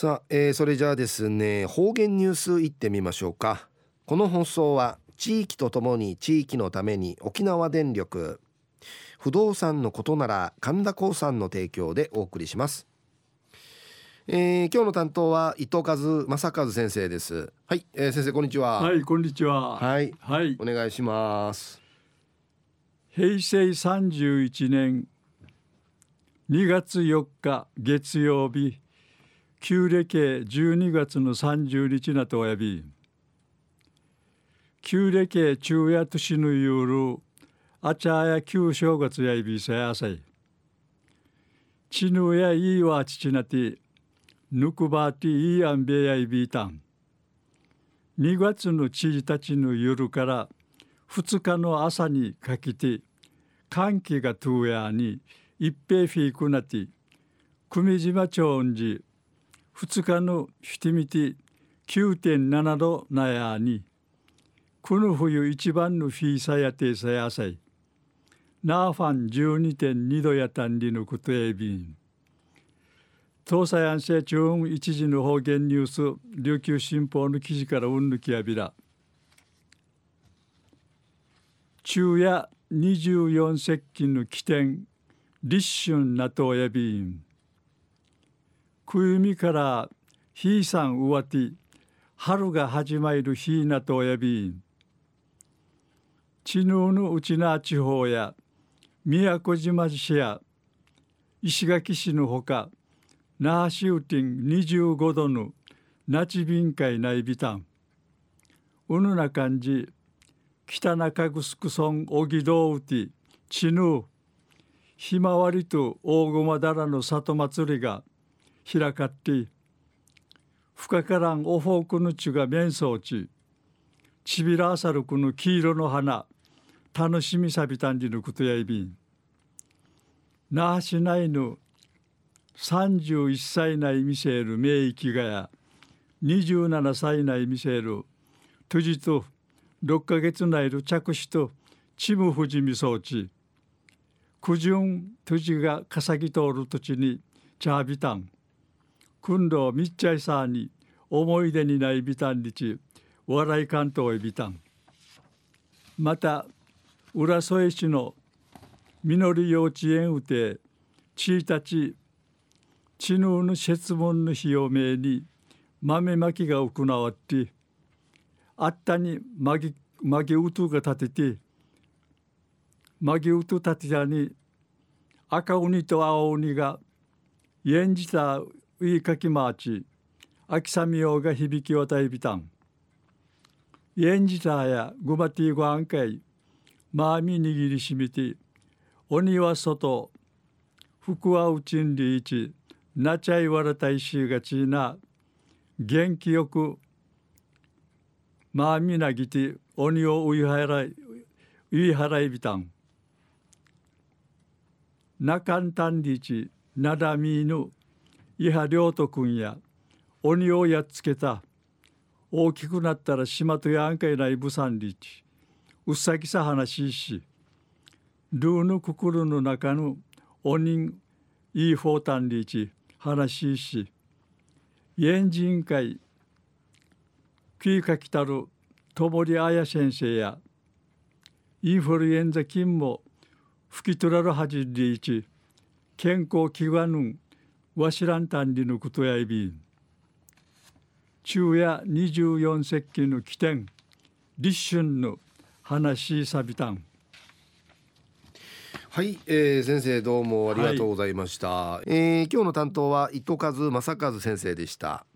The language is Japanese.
さあ、えー、それじゃあですね方言ニュースいってみましょうか。この放送は地域とともに地域のために沖縄電力不動産のことなら神田興産の提供でお送りします。えー、今日の担当は伊藤和正和先生です。はい、えー、先生こんにちは。はいこんにちは。はい、はい、お願いします。平成三十一年二月四日月曜日旧暦12月の30日なとおやび旧暦中夜年の夜あちゃや旧正月やいびさやさいちぬやいいわちちなてぬくばていいあんべやいびたん。2月の知事たちの夜から2日の朝にかけて寒気がとうやに一平フィークなて久米島町んじ2日のシティミティ9.7度なやにこの冬一番のフィーサやてさやさい。ナーファン12.2度やたんりのことえびん。東西安政中央一時の方言ニュース琉球新報の記事からうんぬきやびら。昼夜24節気の起点立春なとやびん。くゆみからひいさんうわて春が始まる日なとやびん。ちぬうぬうちな地方や宮古島市や石垣市のほか那覇市うてん25度の那智便会内ビタンうぬな感じ北中城村おぎどうてちぬうひまわりと大駒だらの里祭りが開かって深からんおフォークのちが面相ちちびらあさるこの黄色の花楽しみさびたんじのことやいびん。那覇市内の31歳内見せる名域がや27歳内見せるとじと6ヶ月内の着手とちむふじみそうち。苦順とじがかさぎ通る土地にチャービタン君度みっちゃいさに思い出にないビタンにち笑い関東へビタンまた浦添市のみのり幼稚園うてちいたちちぬうぬ説問の日を命に豆まきが行わってあったにまぎまぎうとが立ててまぎうと立てたに赤鬼と青鬼が演じたウイカキマーチ秋さみよが響き渡りびたんエンジターやグマティーゴアンカイマーミ握りしみて鬼は外福はうちんりいちなちゃいわらたいしがちな元気よくマーミなぎて鬼をういはらい、ういはらいびたん。なかんたんりちなだみぬ伊波良斗君や鬼をやっつけた。大きくなったら島とやんかいないブサンリチうっさきさ話しし。ルーヌククルの中の鬼いいフォータンリチ話しエンジン会キーカキタルともりあや先生や。インフルエンザ菌も吹き取らるはじりいち健康祈願ぬわしらんたんりのことやいびん。昼夜24節気の起点立春の話さびたん。はい、えー、先生どうもありがとうございました、はい、えー、今日の担当は糸数正和先生でした